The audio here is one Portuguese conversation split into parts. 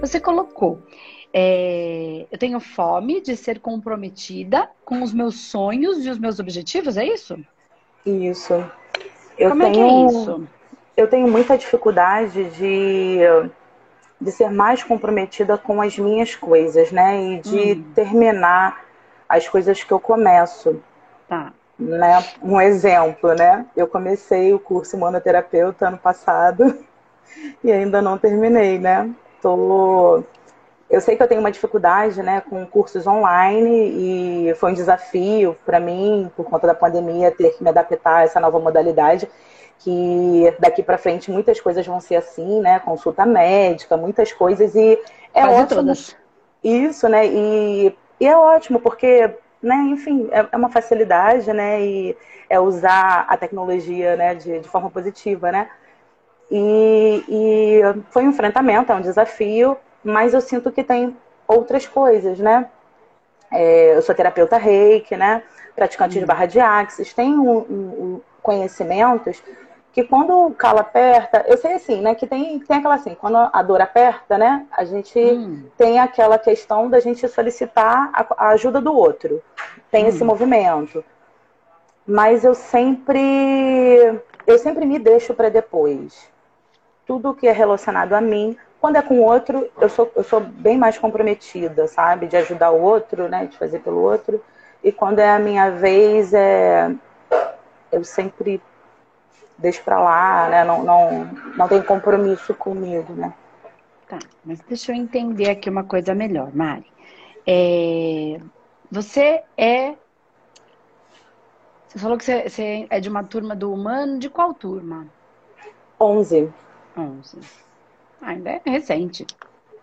Você colocou. É, eu tenho fome de ser comprometida com os meus sonhos e os meus objetivos, é isso? Isso. Eu Como tenho, é que é isso? Eu tenho muita dificuldade de, de ser mais comprometida com as minhas coisas, né? E de Hum. terminar as coisas que eu começo. Tá. Né? Um exemplo, né? Eu comecei o curso Monoterapeuta ano passado e ainda não terminei, né? Tô... Eu sei que eu tenho uma dificuldade, né, com cursos online e foi um desafio para mim, por conta da pandemia, ter que me adaptar a essa nova modalidade, que daqui para frente muitas coisas vão ser assim, né, consulta médica, muitas coisas e é Quase ótimo todas. isso, né? E, e é ótimo, porque, né, enfim, é, é uma facilidade, né? E é usar a tecnologia né, de, de forma positiva, né? E, e foi um enfrentamento, é um desafio, mas eu sinto que tem outras coisas, né? É, eu sou terapeuta reiki, né? Praticante de barra de axis, tem um, um- conhecimentos que quando o calo aperta, eu sei assim, né? Que tem, tem aquela assim, quando a dor aperta, né? A gente Hum, tem aquela questão da gente solicitar a, a ajuda do outro. Tem esse movimento. Mas eu sempre eu sempre me deixo para depois. Tudo que é relacionado a mim, quando é com o outro, eu sou, eu sou bem mais comprometida, sabe? De ajudar o outro, né? De fazer pelo outro. E quando é a minha vez, é... eu sempre deixo para lá, né? Não, não, não tem compromisso comigo, né? tá. Mas deixa eu entender aqui uma coisa melhor, Mari. É, Você é. Você falou que você, você é de uma turma do humano. De qual turma? 11. 11. Ah, ainda é recente.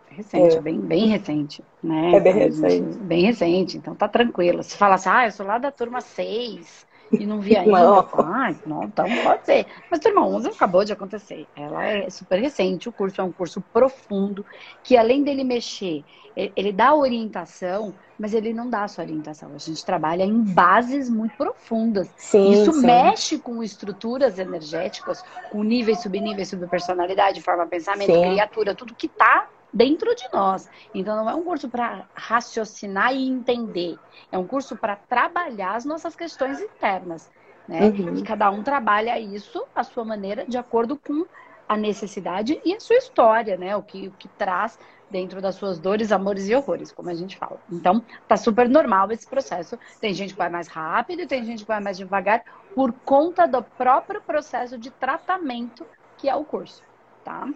Recente, É. é bem, bem recente, né? É bem gente- recente. Bem recente, então tá tranquilo. Se fala assim, ah, eu sou lá da turma 6 e não vi ainda, Não. ah, não, então pode ser. Mas turma 11 acabou de acontecer. Ela é super recente, o curso é um curso profundo, que além dele mexer, ele dá orientação, mas ele não dá só orientação. A gente trabalha em bases muito profundas. Sim, Isso sim. mexe com estruturas energéticas, com níveis, subníveis, subpersonalidade, forma, pensamento, Sim. criatura, tudo que está dentro de nós. Então não é um curso para raciocinar e entender. É um curso para trabalhar as nossas questões internas. Né? Uhum. E cada um trabalha isso à sua maneira, de acordo com a necessidade e a sua história, né? O que, o que traz dentro das suas dores, amores e horrores, como a gente fala. Então, tá super normal esse processo. Tem gente que vai mais rápido tem gente que vai mais devagar por conta do próprio processo de tratamento que é o curso, tá?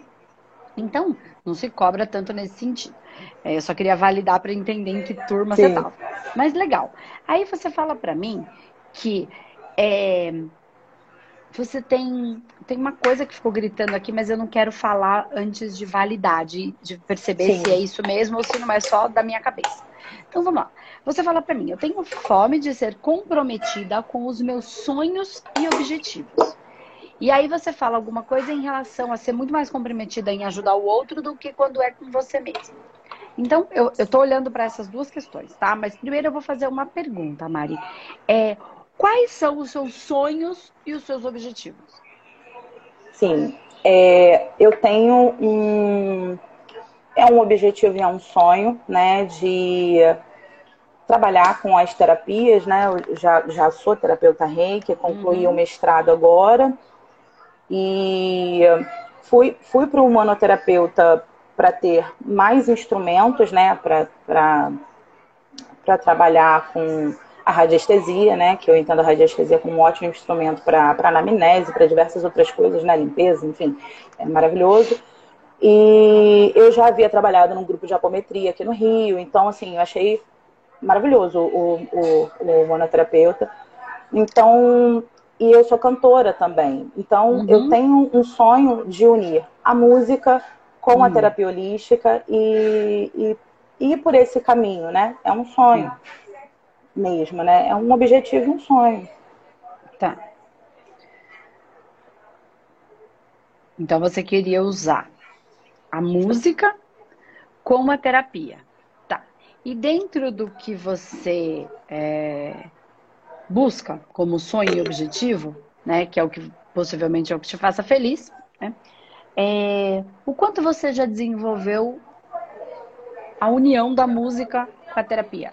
Então, não se cobra tanto nesse sentido. É, eu só queria validar para entender em que turma você Sim. estava. Mas legal. Aí você fala para mim que é, você tem, tem uma coisa que ficou gritando aqui, mas eu não quero falar antes de validar, de, de perceber Sim. se é isso mesmo ou se não é só da minha cabeça. Então vamos lá. Você fala para mim, eu tenho fome de ser comprometida com os meus sonhos e objetivos. E aí você fala alguma coisa em relação a ser muito mais comprometida em ajudar o outro do que quando é com você mesmo. Então, eu, tô olhando para essas duas questões, tá? Mas primeiro eu vou fazer uma pergunta, Mari. É, quais são os seus sonhos e os seus objetivos? Sim, é, eu tenho um é um objetivo e é um sonho, né, de trabalhar com as terapias, né? Eu já, já sou terapeuta reiki, concluí Uhum. o mestrado agora e fui, fui para o humanoterapeuta para ter mais instrumentos, né, para trabalhar com a radiestesia, né, que eu entendo a radiestesia como um ótimo instrumento para anamnese, para diversas outras coisas, né, limpeza, enfim, é maravilhoso. E eu já havia trabalhado num grupo de apometria aqui no Rio, então, assim, eu achei maravilhoso o, o, o monoterapeuta. Então, e eu sou cantora também. Então, Uhum. eu tenho um sonho de unir a música com a Hum. terapia holística e, e, ir por esse caminho, né? É um sonho mesmo, né? É um objetivo e um sonho. Tá. Então você queria usar a música como a terapia. Tá. E dentro do que você é, busca como sonho e objetivo, né? Que é o que possivelmente é o que te faça feliz, né? é, o quanto você já desenvolveu a união da música com a terapia?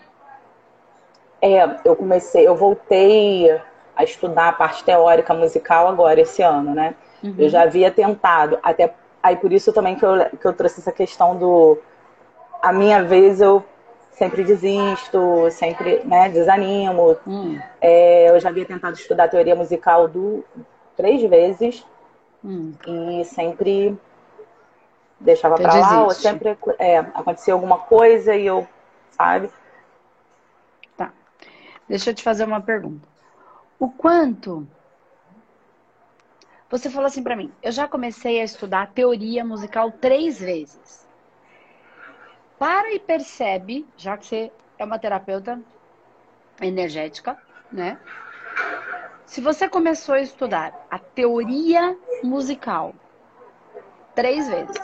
É, eu comecei, eu voltei a estudar a parte teórica musical agora, esse ano, né? Uhum. Eu já havia tentado, até aí por isso também que eu, que eu trouxe essa questão do. A minha vez eu sempre desisto, sempre né, desanimo. Hum. É, eu já havia tentado estudar teoria musical do, três vezes hum. e sempre deixava para lá, ou sempre é, acontecia alguma coisa e eu, sabe? Tá. Deixa eu te fazer uma pergunta. O quanto você falou assim para mim, eu já comecei a estudar teoria musical três vezes. Para e percebe, já que você é uma terapeuta energética, né? Se você começou a estudar a teoria musical três vezes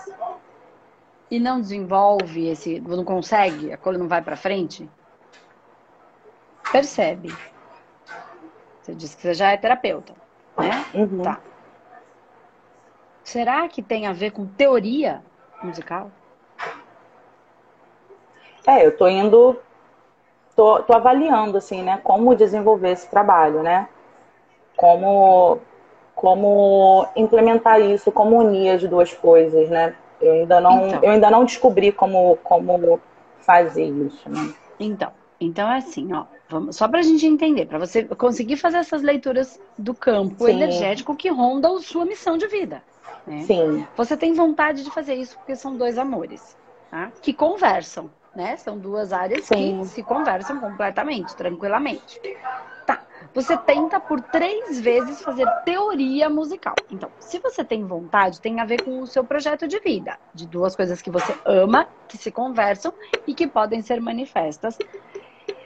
e não desenvolve esse, não consegue, a coisa não vai para frente, percebe. Você disse que você já é terapeuta, né? Uhum. Tá. Será que tem a ver com teoria musical? É, eu tô indo, tô, tô avaliando, assim, né, como desenvolver esse trabalho, né? Como, como implementar isso, como unir as duas coisas, né? Eu ainda não, então, eu ainda não descobri como, como fazer isso, né? Então, então é assim, ó, vamos, só para a gente entender, para você conseguir fazer essas leituras do campo Sim. energético que ronda a sua missão de vida. Né? Sim. Você tem vontade de fazer isso porque são dois amores, tá? Que conversam né? São duas áreas Sim. que se conversam completamente, tranquilamente. Tá. Você tenta por três vezes fazer teoria musical. Então, se você tem vontade, tem a ver com o seu projeto de vida, de duas coisas que você ama, que se conversam e que podem ser manifestas.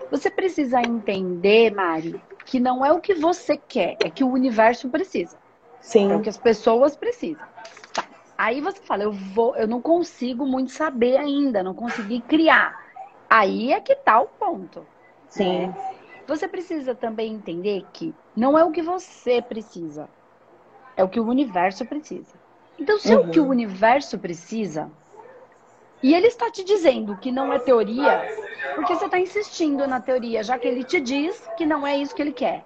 Você precisa entender, Mari, que não é o que você quer, é que o universo precisa. Sim. É o que as pessoas precisam. Aí você fala, eu vou, eu não consigo muito saber ainda, não consegui criar. Aí é que tá o ponto. Sim. Né? Você precisa também entender que não é o que você precisa, é o que o universo precisa. Então, se uhum. é o que o uhum. universo precisa, e ele está te dizendo que não é teoria, porque você está insistindo na teoria, já que ele te diz que não é isso que ele quer.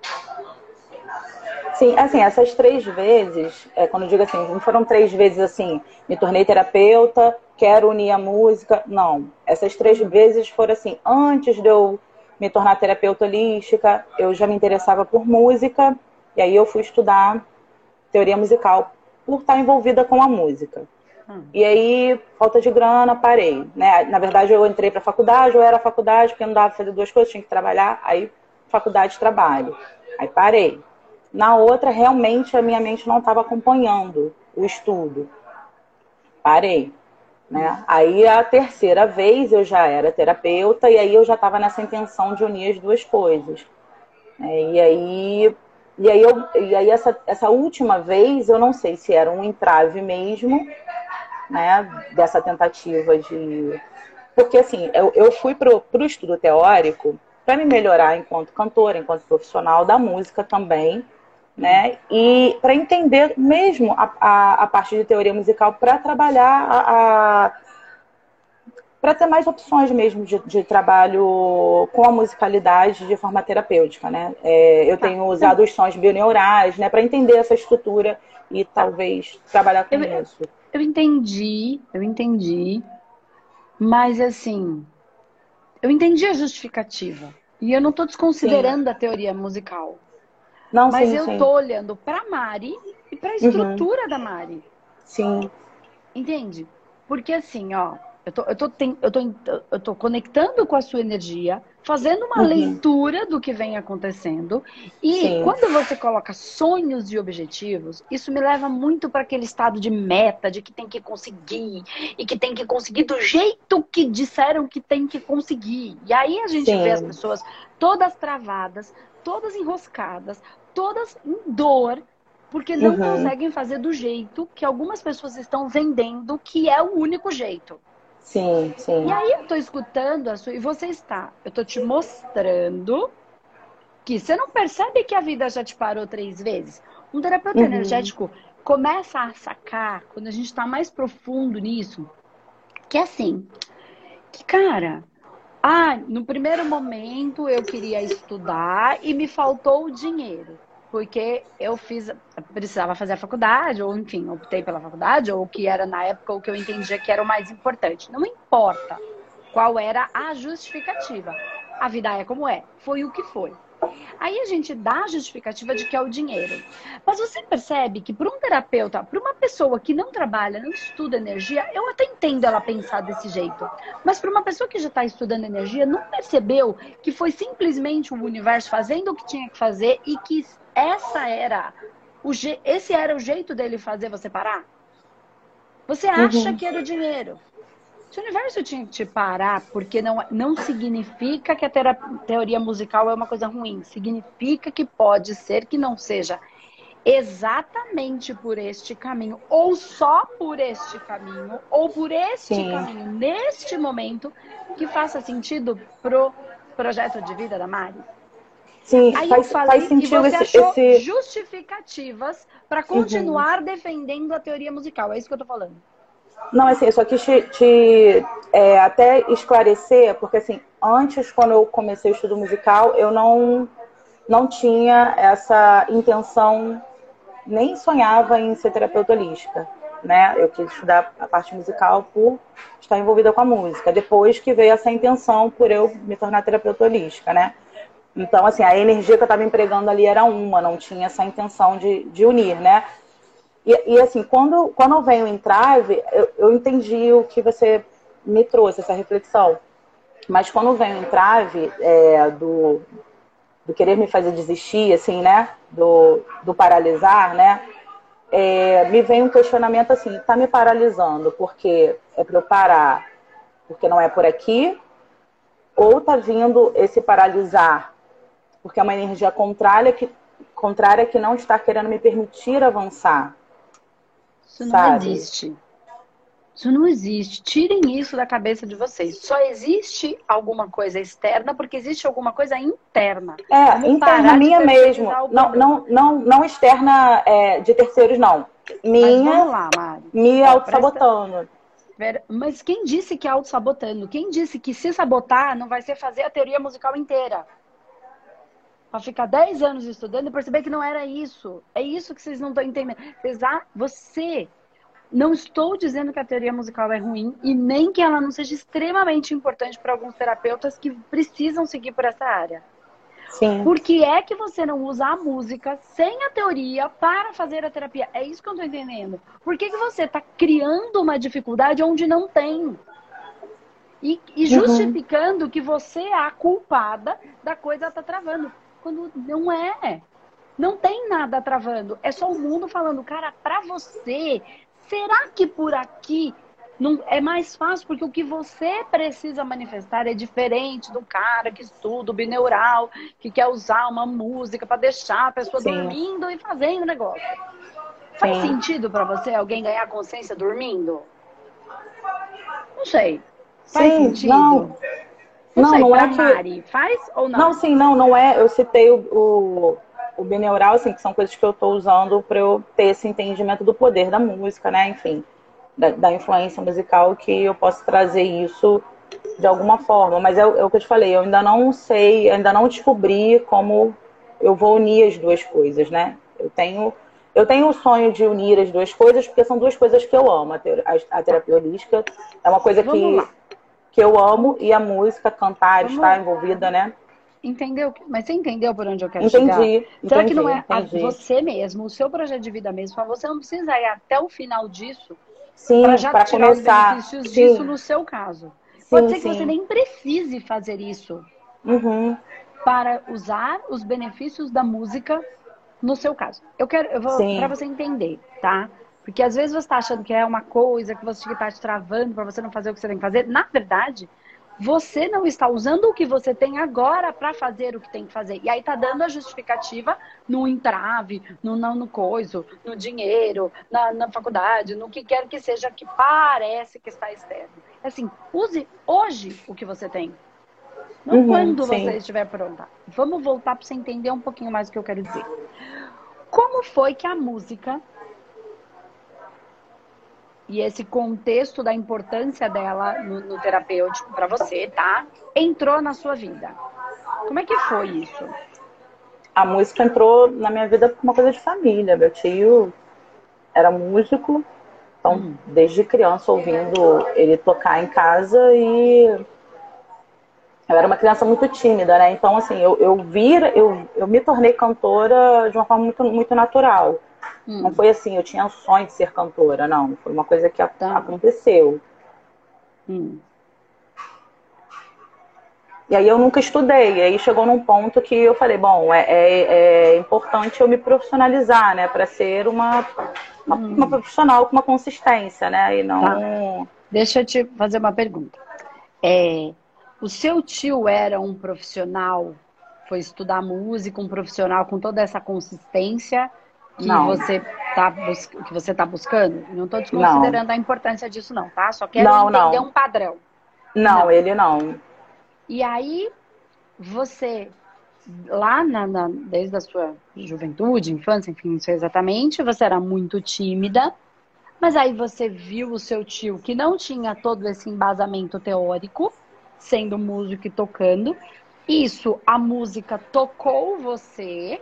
Sim, assim, essas três vezes, é, quando eu digo assim, não foram três vezes assim, me tornei terapeuta, quero unir a música. Não. Essas três vezes foram assim, antes de eu me tornar terapeuta holística, eu já me interessava por música, e aí eu fui estudar teoria musical por estar envolvida com a música. Hum. E aí, falta de grana, parei. Né? Na verdade, eu entrei para a faculdade, eu era faculdade, porque não dava para fazer duas coisas, tinha que trabalhar, aí faculdade, trabalho. Aí parei. Na outra, realmente, a minha mente não estava acompanhando o estudo. Parei. Né? Aí, a terceira vez, eu já era terapeuta e aí eu já estava nessa intenção de unir as duas coisas. É, e aí, e aí, eu, e aí essa, essa última vez, eu não sei se era um entrave mesmo, né, dessa tentativa de... Porque, assim, eu, eu fui para o estudo teórico para me melhorar enquanto cantora, enquanto profissional da música também, né? E para entender mesmo a, a, a, parte de teoria musical para trabalhar a, a para ter mais opções mesmo de, de, trabalho com a musicalidade de forma terapêutica, né? É, eu tá. tenho usado os sons bioneurais, né, para entender essa estrutura e talvez trabalhar com eu, isso. Eu entendi, eu entendi, mas assim, eu entendi a justificativa e eu não estou desconsiderando Sim. a teoria musical. Não, Mas sim, eu sim. tô olhando para Mari e para a uhum. estrutura uhum. da Mari. Sim. Entende? Porque assim, ó, eu tô, eu tô, tem, eu tô, eu tô conectando com a sua energia, fazendo uma uhum. leitura do que vem acontecendo. E Sim. quando você coloca sonhos e objetivos, isso me leva muito para aquele estado de meta, de que tem que conseguir, e que tem que conseguir do jeito que disseram que tem que conseguir. E aí a gente Sim. vê as pessoas todas travadas, todas enroscadas, todas em dor, porque não uhum. conseguem fazer do jeito que algumas pessoas estão vendendo que é o único jeito. Sim, sim. E aí eu tô escutando a sua. E você está. Eu tô te mostrando que você não percebe que a vida já te parou três vezes. Um terapeuta uhum. energético começa a sacar, quando a gente está mais profundo nisso, que é assim. que, cara, ah, no primeiro momento eu queria estudar e me faltou o dinheiro. Porque eu fiz, precisava fazer a faculdade, ou enfim, optei pela faculdade, ou que era na época o que eu entendia que era o mais importante. Não importa qual era a justificativa. A vida é como é. Foi o que foi. Aí a gente dá a justificativa de que é o dinheiro. Mas você percebe que para um terapeuta, para uma pessoa que não trabalha, não estuda energia, eu até entendo ela pensar desse jeito. Mas para uma pessoa que já está estudando energia, não percebeu que foi simplesmente o universo fazendo o que tinha que fazer e que essa era o esse era o jeito dele fazer você parar? Você acha uhum. que era o dinheiro. Se o universo tinha que te parar, porque não, não significa que a teoria musical é uma coisa ruim. Significa que pode ser que não seja exatamente por este caminho, ou só por este caminho, ou por este Sim. caminho, neste momento, que faça sentido pro projeto de vida da Mari. Sim, Aí faz, falei, faz sentido esse, esse, justificativas para uhum. continuar uhum. defendendo a teoria musical. É isso que eu tô falando. Não, assim, eu só quis te, te é, até esclarecer, porque assim, antes, quando eu comecei o estudo musical, eu não, não tinha essa intenção, nem sonhava em ser terapeuta holística, né? Eu quis estudar a parte musical por estar envolvida com a música. Depois que veio essa intenção por eu me tornar terapeuta holística, né? Então, assim, a energia que eu estava empregando ali era uma, não tinha essa intenção de, de unir, né? E, e, assim, quando, quando eu venho em Trave, eu, eu entendi o que você me trouxe, essa reflexão. Mas quando eu venho em Trave, é, do, do querer me fazer desistir, assim, né? Do, do paralisar, né? É, me vem um questionamento assim, tá me paralisando porque é para eu parar porque não é por aqui? Ou tá vindo esse paralisar porque é uma energia contrária que, contrária que não está querendo me permitir avançar? Isso não sabe? existe. Isso não existe. Tirem isso da cabeça de vocês. Só existe alguma coisa externa porque existe alguma coisa interna. É, Vamos interna minha mesmo. Não, não, não, não externa é, de terceiros, não. Minha, lá, me auto-sabotando. Mas quem disse que é auto-sabotando? Quem disse que se sabotar não vai ser fazer a teoria musical inteira? Para ficar 10 anos estudando e perceber que não era isso. É isso que vocês não estão entendendo. Apesar, você. Não estou dizendo que a teoria musical é ruim e nem que ela não seja extremamente importante para alguns terapeutas que precisam seguir por essa área. Sim. Por que é que você não usa a música sem a teoria para fazer a terapia? É isso que eu estou entendendo. Por que, que você está criando uma dificuldade onde não tem? E, e uhum. justificando uhum. que você é a culpada da coisa estar tá travando quando não é. Não tem nada travando. É só o mundo falando, cara, para você, será que por aqui não é mais fácil? Porque o que você precisa manifestar é diferente do cara que estuda o bineural, que quer usar uma música para deixar a pessoa Sim. dormindo e fazendo negócio. Faz Sim. sentido para você alguém ganhar consciência dormindo? Não sei. Faz Sim, sentido? Não. Não, não, não é que... Mari, faz ou não? Não, sim, não, não é. Eu citei o, o, o bineural, assim, que são coisas que eu estou usando para eu ter esse entendimento do poder da música, né? Enfim, da, da, influência musical, que eu posso trazer isso de alguma forma. Mas é, é o que eu te falei, eu ainda não sei, ainda não descobri como eu vou unir as duas coisas, né? Eu tenho eu tenho o sonho de unir as duas coisas, porque são duas coisas que eu amo. A, terapia holística é uma coisa que que eu amo e a música, cantar, Vamos... estar envolvida, né? Entendeu? Mas você entendeu por onde eu quero entendi, chegar? Entendi, Será que não é você mesmo, o seu projeto de vida mesmo? Você não precisa ir até o final disso para já pra tirar começar. os benefícios sim. disso no seu caso. Sim, Pode ser que sim. você nem precise fazer isso uhum. para usar os benefícios da música no seu caso. Eu quero, eu vou para você entender, tá? Porque às vezes você está achando que é uma coisa que você está te travando para você não fazer o que você tem que fazer. Na verdade, você não está usando o que você tem agora para fazer o que tem que fazer. E aí está dando a justificativa no entrave, no não no coiso, no dinheiro, na, na faculdade, no que quer que seja que parece que está externo. Assim, use hoje o que você tem. Não uhum, quando sim. você estiver pronta. Vamos voltar para você entender um pouquinho mais o que eu quero dizer. Como foi que a música e esse contexto da importância dela no, no terapêutico para você, tá? Entrou na sua vida. Como é que foi isso? A música entrou na minha vida como uma coisa de família. Meu tio era músico, então hum. desde criança ouvindo ele tocar em casa e eu era uma criança muito tímida, né? Então assim, eu, eu vira, eu, eu me tornei cantora de uma forma muito, muito natural. Hum. Não foi assim, eu tinha um sonho de ser cantora, não. Foi uma coisa que tá. aconteceu. Hum. E aí eu nunca estudei. E aí chegou num ponto que eu falei, bom, é, é, é importante eu me profissionalizar, né? Para ser uma, uma, hum. uma, profissional com uma consistência, né? E não. Tá. Deixa eu te fazer uma pergunta. É, o seu tio era um profissional, foi estudar música, um profissional com toda essa consistência? Que não. você está bus que você tá buscando? Não estou desconsiderando não. a importância disso, não, tá? Só quero não, entender não. um padrão. Não, ele não. E aí, você, lá na, na, desde a sua juventude, infância, enfim, não sei exatamente, você era muito tímida, mas aí você viu o seu tio que não tinha todo esse embasamento teórico, sendo músico e tocando. Isso, a música tocou você,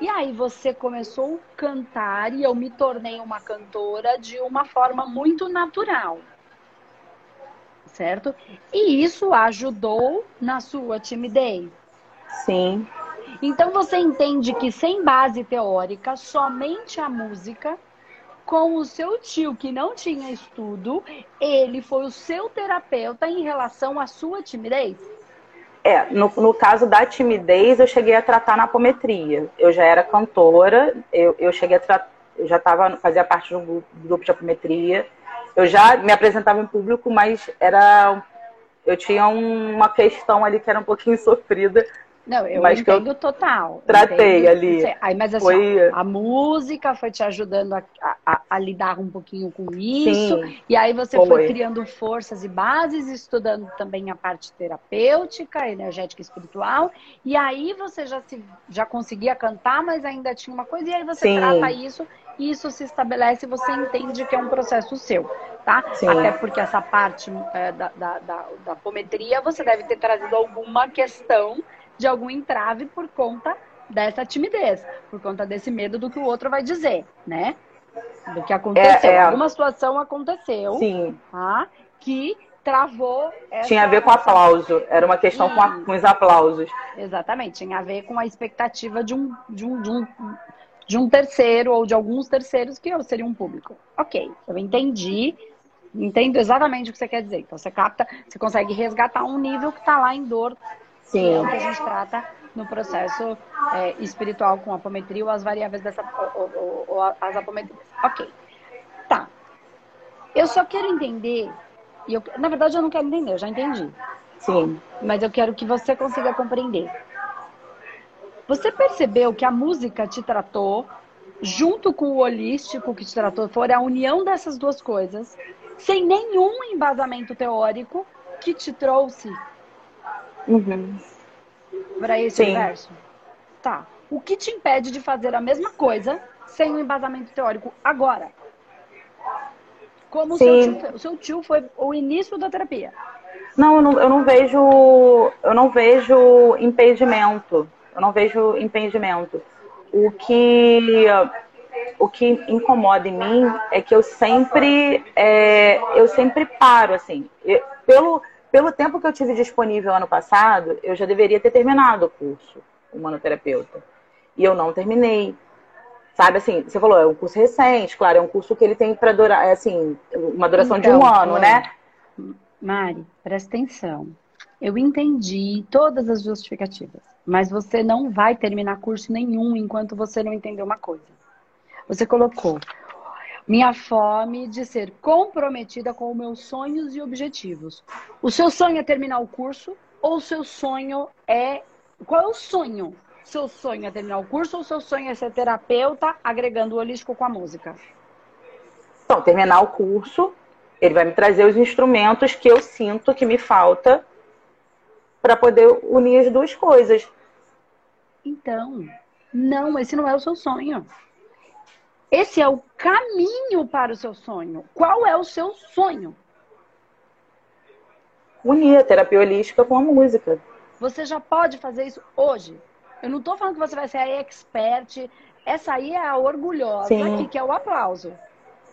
e aí você começou a cantar e eu me tornei uma cantora de uma forma muito natural. Certo? E isso ajudou na sua timidez. Sim. Então você entende que sem base teórica, somente a música, com o seu tio que não tinha estudo, ele foi o seu terapeuta em relação à sua timidez? É, no, no caso da timidez, eu cheguei a tratar na apometria. Eu já era cantora, eu, eu cheguei a tratar, eu já estava fazia parte de um grupo, grupo de apometria. Eu já me apresentava em público, mas era eu tinha uma questão ali que era um pouquinho sofrida não, eu mas entendo eu total. Tratei entendo, ali. Aí, mas assim, foi... a música foi te ajudando a, a, a lidar um pouquinho com isso. Sim, e aí você foi. foi. criando forças e bases, estudando também a parte terapêutica, energética e espiritual. E aí você já, se, já conseguia cantar, mas ainda tinha uma coisa. E aí você Sim. trata isso e isso se estabelece e você entende que é um processo seu, tá? Sim. Até porque essa parte é, da, da, da, da apometria, você deve ter trazido alguma questão de algum entrave por conta dessa timidez, por conta desse medo do que o outro vai dizer, né? Do que aconteceu. É, é... Alguma situação aconteceu Sim. Tá? que travou. Essa... Tinha a ver com aplauso. Era uma questão com, a, com, os aplausos. Exatamente. Tinha a ver com a expectativa de um, de um, de um, de um terceiro ou de alguns terceiros que eu seria um público. Ok, eu entendi. Entendo exatamente o que você quer dizer. Então você capta, você consegue resgatar um nível que está lá em dor Sim. É o que a gente trata no processo é, espiritual com apometria ou as variáveis dessa. Ou, ou, ou as apometrias. Ok. Tá. Eu só quero entender. E eu, na verdade, eu não quero entender, eu já entendi. Sim. Mas eu quero que você consiga compreender. Você percebeu que a música te tratou, junto com o holístico que te tratou, foi a união dessas duas coisas, sem nenhum embasamento teórico que te trouxe Uhum. Para esse Sim. universo? Tá. O que te impede de fazer a mesma coisa sem um embasamento teórico agora? Como o seu, tio, o seu tio foi o início da terapia. Não eu, não, eu não vejo. Eu não vejo impedimento. Eu não vejo impedimento. O que o que incomoda em mim é que eu sempre é, eu sempre paro assim eu, pelo pelo tempo que eu tive disponível ano passado, eu já deveria ter terminado o curso, humanoterapeuta. E eu não terminei. Sabe assim, você falou, é um curso recente, claro, é um curso que ele tem para durar, é, assim, uma duração então, de um ano, né? Mari, presta atenção. Eu entendi todas as justificativas, mas você não vai terminar curso nenhum enquanto você não entender uma coisa. Você colocou minha fome de ser comprometida com meus sonhos e objetivos. O seu sonho é terminar o curso ou o seu sonho é. Qual é o sonho? Seu sonho é terminar o curso ou seu sonho é ser terapeuta agregando o holístico com a música? Então, terminar o curso, ele vai me trazer os instrumentos que eu sinto que me falta para poder unir as duas coisas. Então, não, esse não é o seu sonho. Esse é o caminho para o seu sonho. Qual é o seu sonho? Unir a terapia holística com a música. Você já pode fazer isso hoje. Eu não estou falando que você vai ser a expert. Essa aí é a orgulhosa Sim. que quer o aplauso.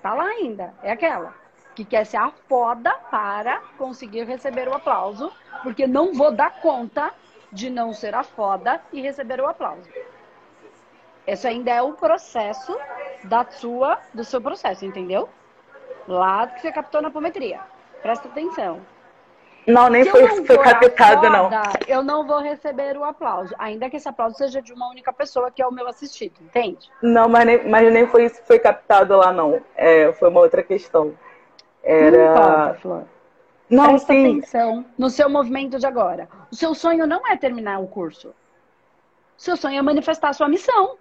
Tá lá ainda. É aquela que quer ser a foda para conseguir receber o aplauso, porque não vou dar conta de não ser a foda e receber o aplauso. Esse ainda é o processo da sua, do seu processo, entendeu? Lá que você captou na apometria. Presta atenção. Não, nem Se foi, não foi captado, não. Eu não vou receber o aplauso. Ainda que esse aplauso seja de uma única pessoa, que é o meu assistido, entende? Não, mas nem, mas nem foi isso que foi captado lá, não. É, foi uma outra questão. Era. Não importa, Flor. Não, Presta sim. atenção no seu movimento de agora. O seu sonho não é terminar o curso. O seu sonho é manifestar a sua missão.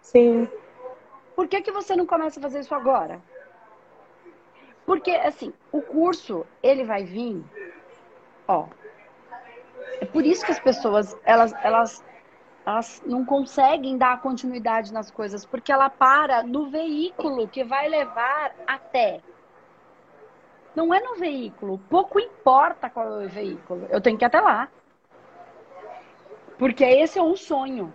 Sim. Por que, que você não começa a fazer isso agora? Porque, assim, o curso, ele vai vir Ó, é por isso que as pessoas, elas, elas, elas não conseguem dar continuidade nas coisas, porque ela para no veículo que vai levar até. Não é no veículo. Pouco importa qual é o veículo. Eu tenho que ir até lá. Porque esse é um sonho.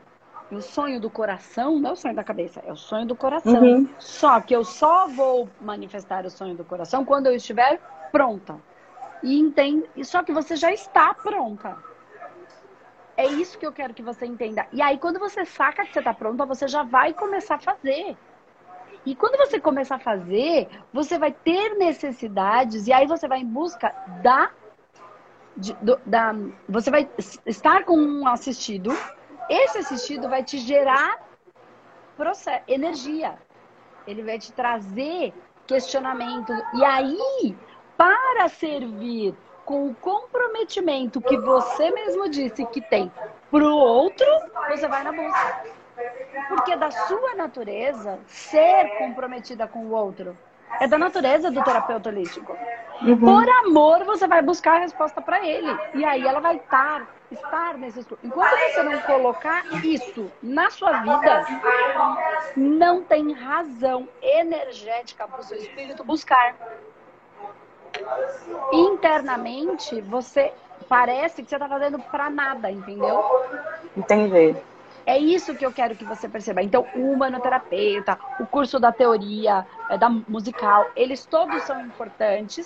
E o sonho do coração não é o sonho da cabeça, é o sonho do coração. Uhum. Só que eu só vou manifestar o sonho do coração quando eu estiver pronta e entende. Só que você já está pronta. É isso que eu quero que você entenda. E aí, quando você saca que você está pronta, você já vai começar a fazer. E quando você começar a fazer, você vai ter necessidades e aí você vai em busca da, de, do, da você vai estar com um assistido. Esse assistido vai te gerar processo, energia. Ele vai te trazer questionamento. E aí para servir com o comprometimento que você mesmo disse que tem para o outro, você vai na busca. Porque é da sua natureza ser comprometida com o outro. É da natureza do terapeuta holístico. Uhum. Por amor, você vai buscar a resposta para ele. E aí ela vai estar, estar nesse Enquanto você não colocar isso na sua vida, não tem razão energética para o seu espírito buscar internamente você parece que você está fazendo para nada, entendeu? Entendi. É isso que eu quero que você perceba. Então, o humanoterapeuta, o curso da teoria, é, da musical, eles todos são importantes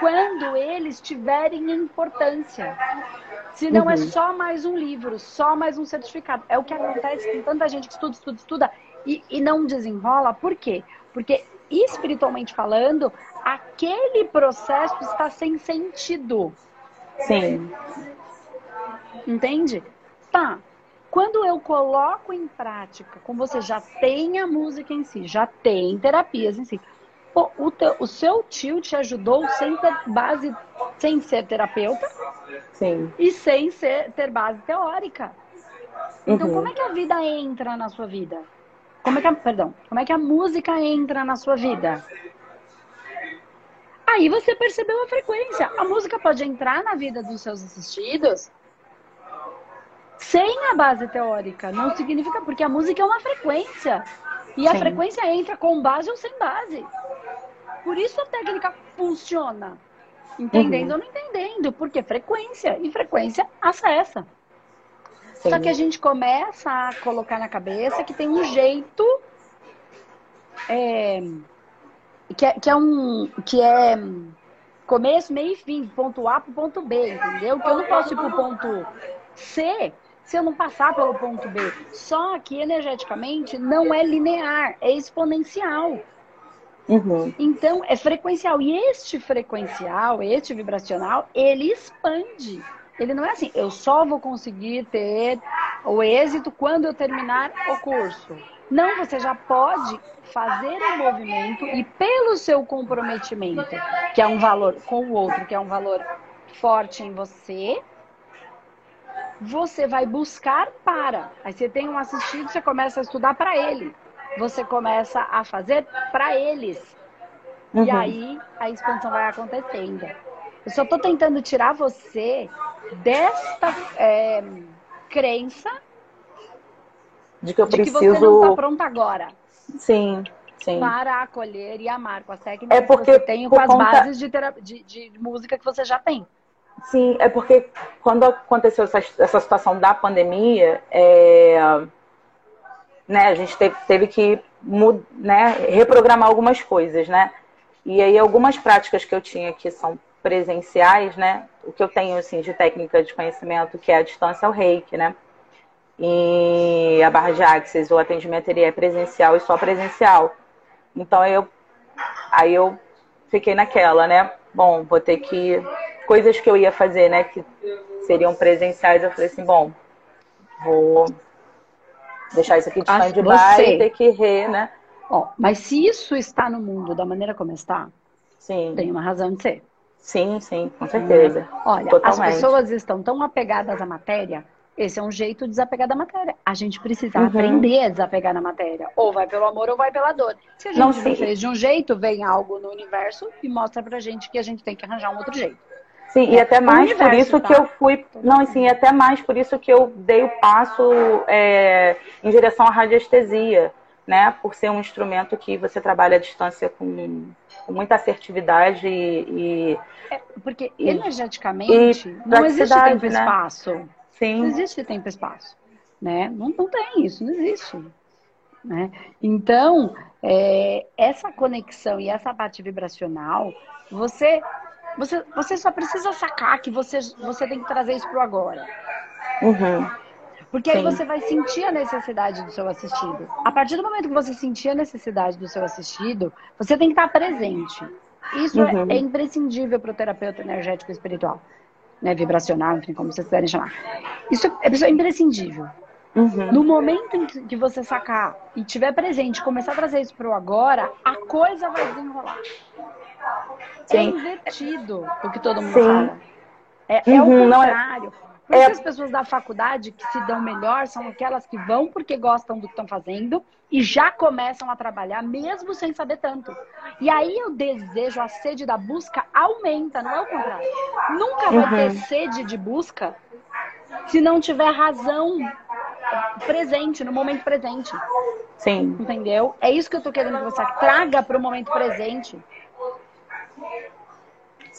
quando eles tiverem importância. Se não é uhum. é só mais um livro, só mais um certificado. É o que acontece com tanta gente que estuda, estuda, estuda e, e não desenrola. Por quê? Porque espiritualmente falando, aquele processo está sem sentido. Sim. Entende? Tá. Quando eu coloco em prática, como você já tem a música em si, já tem terapias em si, pô, o, teu, o seu tio te ajudou sem ter base, sem ser terapeuta Sim. e sem ser, ter base teórica. Então, uhum. como é que a vida entra na sua vida? Como é que a, perdão, como é que a música entra na sua vida? Aí você percebeu a frequência. A música pode entrar na vida dos seus assistidos sem a base teórica. Não significa porque a música é uma frequência. E a Sim. frequência entra com base ou sem base. Por isso a técnica funciona. Entendendo uhum. ou não entendendo. Porque frequência. E frequência acessa. Sim. Só que a gente começa a colocar na cabeça que tem um jeito é, que, é, que é um que é começo, meio e fim, ponto A para o ponto B, entendeu? Que eu não posso ir para o ponto C se eu não passar pelo ponto B. Só que energeticamente não é linear, é exponencial. Uhum. Então, é frequencial. E este frequencial, este vibracional, ele expande. Ele não é assim, eu só vou conseguir ter o êxito quando eu terminar o curso. Não, você já pode fazer o um movimento e pelo seu comprometimento, que é um valor com o outro, que é um valor forte em você, você vai buscar para. Aí você tem um assistido, você começa a estudar para ele. Você começa a fazer para eles. Uhum. E aí a expansão vai acontecendo. Eu só estou tentando tirar você desta é, crença de que eu de preciso. que você não está pronta agora. Sim, sim. Para acolher e amar com as técnicas É porque que você tem, com as conta... bases de, de, de música que você já tem. Sim, é porque quando aconteceu essa, essa situação da pandemia, é, né, a gente teve, teve que né, reprogramar algumas coisas, né? E aí algumas práticas que eu tinha que são presenciais, né? O que eu tenho assim de técnica de conhecimento que é a distância ao reiki, né? E a barra de axis, o atendimento ele é presencial e só presencial. Então eu aí eu fiquei naquela, né? Bom, vou ter que coisas que eu ia fazer, né, que seriam presenciais, eu falei assim, bom, vou deixar isso aqui de stand-by e ter que re, né? Ó, mas se isso está no mundo da maneira como está, sim. tem uma razão de ser. Sim, sim, com certeza. Olha, Totalmente. as pessoas estão tão apegadas à matéria, esse é um jeito de desapegar da matéria. A gente precisa uhum. aprender a desapegar da matéria. Ou vai pelo amor ou vai pela dor. Se a gente não, não fez de um jeito, vem algo no universo e mostra pra gente que a gente tem que arranjar um outro jeito. Sim, e até mais por isso tá? que eu fui. Não, sim, até mais por isso que eu dei o passo é, em direção à radiestesia, né? Por ser um instrumento que você trabalha à distância com, com muita assertividade e. É, porque e, energeticamente e não existe tempo e né? espaço. Sim. Não existe tempo e espaço. Né? Não, não tem isso, não existe. Né? Então, é, essa conexão e essa parte vibracional, você você, você só precisa sacar que você, você tem que trazer isso pro agora. Uhum. Porque Sim. aí você vai sentir a necessidade do seu assistido. A partir do momento que você sentir a necessidade do seu assistido, você tem que estar presente. Isso é, uhum. é, é imprescindível para o terapeuta energético espiritual. Né, vibracional, enfim, como vocês quiserem chamar. Isso é, isso é imprescindível. Uhum. No momento em que você sacar e tiver presente, começar a trazer isso para o agora, a coisa vai desenrolar. Sim. É invertido o que todo mundo Sim. fala. É, uhum, é o uhum, é- contrário. Por isso é... as pessoas da faculdade que se dão melhor são aquelas que vão porque gostam do que estão fazendo e já começam a trabalhar mesmo sem saber tanto. E aí o desejo, a sede da busca aumenta, não é o contrário. Nunca vai uhum. ter sede de busca se não tiver razão presente, no momento presente. Sim. Entendeu? É isso que eu tô querendo que você traga para o momento presente.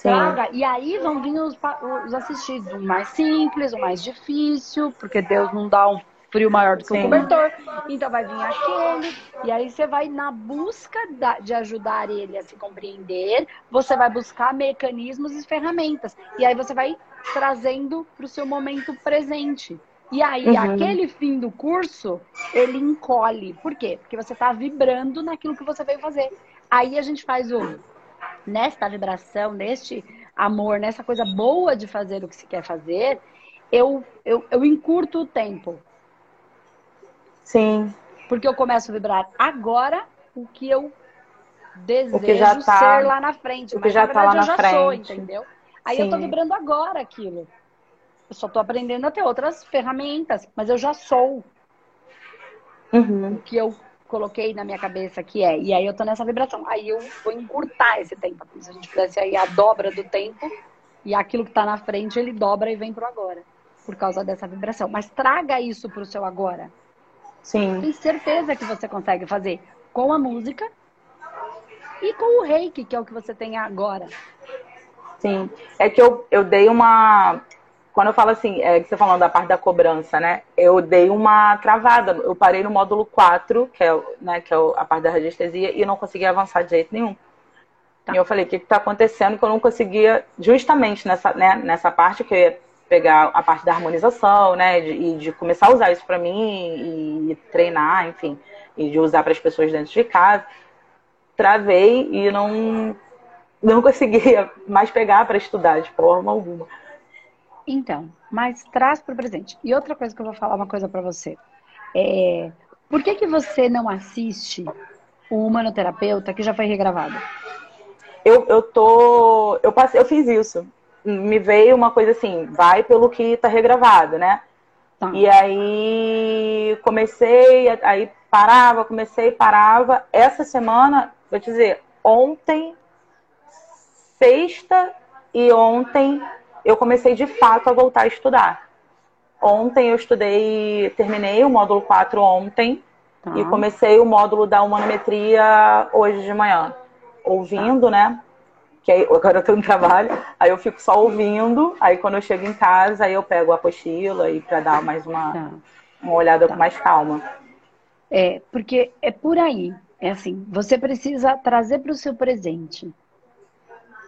Traga, e aí vão vir os, os assistidos, o mais simples, o mais difícil, porque Deus não dá um frio maior do que o um cobertor. Então vai vir aquele, e aí você vai na busca da, de ajudar ele a se compreender, você vai buscar mecanismos e ferramentas. E aí você vai trazendo para o seu momento presente. E aí, uhum. aquele fim do curso, ele encolhe. Por quê? Porque você está vibrando naquilo que você veio fazer. Aí a gente faz o nesta vibração, neste amor, nessa coisa boa de fazer o que se quer fazer, eu, eu, eu encurto o tempo. Sim. Porque eu começo a vibrar agora o que eu desejo que já tá, ser lá na frente. O que mas já na verdade tá lá eu já frente. sou, entendeu? Aí Sim. eu tô vibrando agora aquilo. Eu só tô aprendendo a ter outras ferramentas, mas eu já sou. Uhum. O que eu coloquei na minha cabeça que é. E aí eu tô nessa vibração. Aí eu vou encurtar esse tempo. Se a gente fizesse aí a dobra do tempo e aquilo que tá na frente, ele dobra e vem pro agora. Por causa dessa vibração. Mas traga isso pro seu agora. Sim. Tenho certeza que você consegue fazer com a música e com o reiki, que é o que você tem agora. Sim. É que eu, eu dei uma quando eu falo assim, é, que você falando da parte da cobrança, né? Eu dei uma travada. Eu parei no módulo 4, que é, né, que é a parte da radiestesia, e não conseguia avançar de jeito nenhum. Tá. E eu falei, o que está acontecendo que eu não conseguia, justamente nessa, né, nessa parte que eu ia pegar a parte da harmonização, né? E de, de, começar a usar isso para mim e, e treinar, enfim, e de usar para as pessoas dentro de casa. Travei e não, não conseguia mais pegar para estudar de forma alguma. Então, mas traz para o presente. E outra coisa que eu vou falar uma coisa para você. É, por que, que você não assiste o humanoterapeuta que já foi regravado? Eu, eu tô. Eu, passei, eu fiz isso. Me veio uma coisa assim, vai pelo que está regravado, né? Tá. E aí comecei, aí parava, comecei, parava. Essa semana, vou te dizer, ontem, sexta e ontem eu comecei de fato a voltar a estudar. ontem eu estudei, terminei o módulo 4 ontem tá. e comecei o módulo da humanometria hoje de manhã. Ouvindo, tá. né? Que aí, agora eu tô no trabalho, aí eu fico só ouvindo, aí quando eu chego em casa, aí eu pego a apostila e para dar mais uma, tá. uma olhada com tá. mais calma. É, porque é por aí. É assim, você precisa trazer para o seu presente.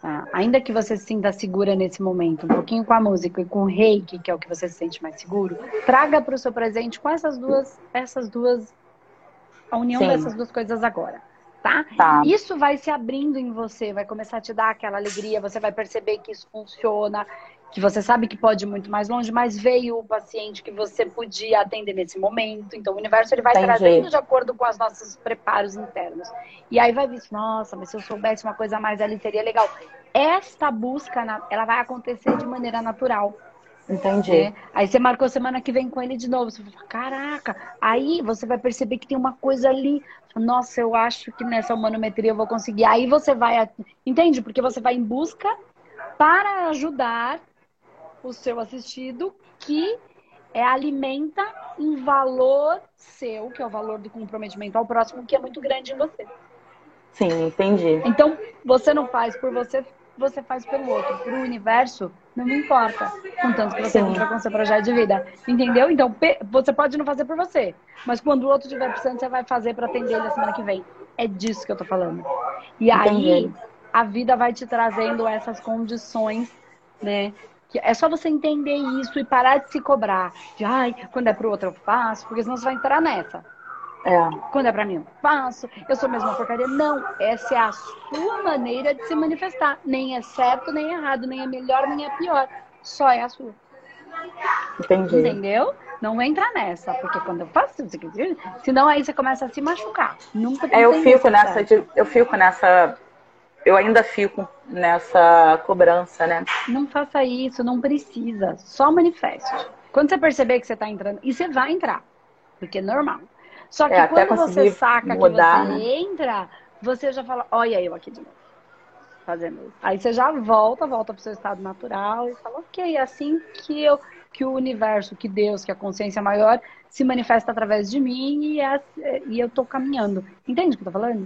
Tá? Ainda que você se sinta segura nesse momento, um pouquinho com a música e com o reiki, que é o que você se sente mais seguro, traga para o seu presente com essas duas, essas duas, a união Sim. dessas duas coisas agora. Tá? tá? Isso vai se abrindo em você, vai começar a te dar aquela alegria, você vai perceber que isso funciona, que você sabe que pode ir muito mais longe, mas veio o paciente que você podia atender nesse momento. Então, o universo ele vai trazendo de acordo com os nossos preparos internos. E aí vai vir, nossa, mas se eu soubesse uma coisa mais ali, seria legal. Esta busca, ela vai acontecer de maneira natural. Entendi. Né? Aí você marcou semana que vem com ele de novo. Você fala, caraca. Aí você vai perceber que tem uma coisa ali. Nossa, eu acho que nessa humanometria eu vou conseguir. Aí você vai. Entende? Porque você vai em busca para ajudar o seu assistido que é, alimenta um valor seu, que é o valor do comprometimento ao próximo, que é muito grande em você. Sim, entendi. Então, você não faz por você, você faz pelo outro. Para o universo, não me importa. Contanto que você cumpra com seu projeto de vida. Entendeu? Então, você pode não fazer por você. Mas quando o outro estiver precisando, você vai fazer para atender ele a semana que vem. É disso que eu tô falando. E entendi. aí, a vida vai te trazendo essas condições, né? É só você entender isso e parar de se cobrar. De, ai, quando é pro outro eu faço, porque senão você vai entrar nessa. É. Quando é pra mim eu faço, eu sou mesmo uma porcaria. Não, essa é a sua maneira de se manifestar. Nem é certo, nem é errado, nem é melhor, nem é pior. Só é a sua. Entendi. Entendeu? Não entra nessa, porque quando eu faço isso senão aí você começa a se machucar. Nunca é, eu fico nessa, de, eu fico nessa eu ainda fico nessa cobrança, né? Não faça isso, não precisa. Só manifeste. Quando você perceber que você está entrando, e você vai entrar, porque é normal. Só que é, quando você saca mudar, que você né? entra, você já fala, olha eu aqui de novo. Fazendo isso. Aí você já volta, volta para o seu estado natural e fala, ok, é assim que eu que o universo, que Deus, que a consciência maior se manifesta através de mim e, é, e eu estou caminhando. Entende o que eu tô falando?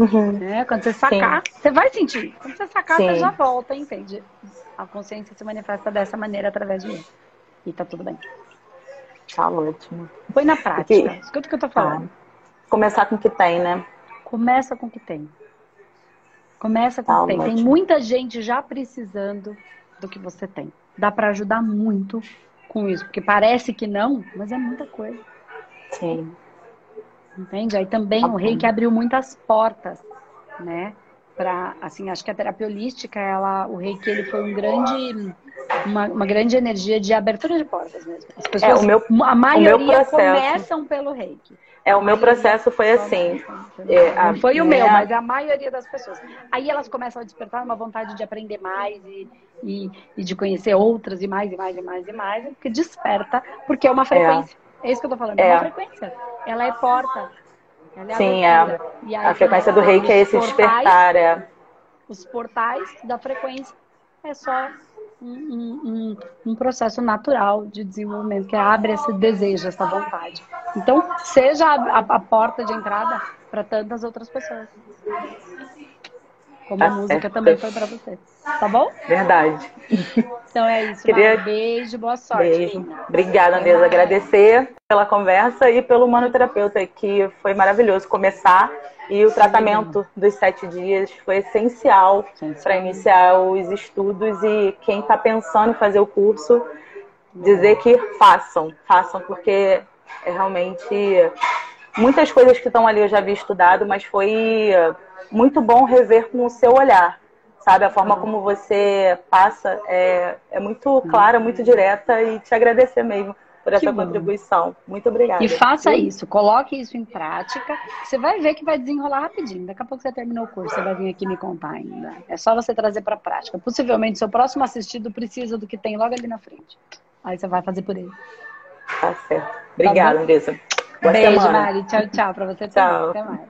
Uhum. Né? Quando você sacar, Sim. você vai sentir. Quando você sacar, Sim. você já volta, entende? A consciência se manifesta dessa maneira através de mim. E tá tudo bem. Tá ótimo. Põe na prática. Escuta o que eu tô falando. Tá. Começar com o que tem, né? Começa com o que tem. Começa com o que tem. Tem muita gente já precisando do que você tem. Dá para ajudar muito com isso, porque parece que não, mas é muita coisa. Sim. Entende? Aí também o rei que abriu muitas portas, né? Para, assim, acho que a terapia holística, ela, o rei que ele foi um grande, uma, uma, grande energia de abertura de portas mesmo. As é, pessoas, é, o meu, a maioria começam pelo reiki. É, o meu processo foi assim. É, Não foi o meu, mas a maioria das pessoas. Aí elas começam a despertar uma vontade de aprender mais e, e, e de conhecer outras e mais e mais e mais e mais, porque desperta, porque é uma frequência. É. Isso que eu tô falando, é, é uma frequência. Ela é porta. Ela é Sim, é. A frequência do reiki é esse portais, despertar, é. Os portais da frequência é só um, um, um, processo natural de desenvolvimento que abre esse desejo, essa vontade. Então, seja a, a porta de entrada para tantas outras pessoas. Como tá a música certo. também foi para você. Tá bom? Verdade. Então é isso. Queria... Beijo, boa sorte. Beijo. Obrigada, Andresa. Agradecer pela conversa e pelo manoterapeuta, que foi maravilhoso começar. E o Sim. tratamento dos sete dias foi essencial para iniciar os estudos. E quem está pensando em fazer o curso, dizer que façam, façam, porque é realmente muitas coisas que estão ali eu já havia estudado, mas foi muito bom rever com o seu olhar, sabe? A forma como você passa é, é muito clara, muito direta e te agradecer mesmo por essa contribuição. Muito obrigada. E faça isso, coloque isso em prática. Você vai ver que vai desenrolar rapidinho. Daqui a pouco você terminou o curso, você vai vir aqui me contar ainda. É só você trazer para a prática. Possivelmente, seu próximo assistido precisa do que tem logo ali na frente. Aí você vai fazer por ele. Tá certo. Obrigada, tá Andressa. Beijo, semana. Mari. Tchau, tchau para você tchau. Até mais.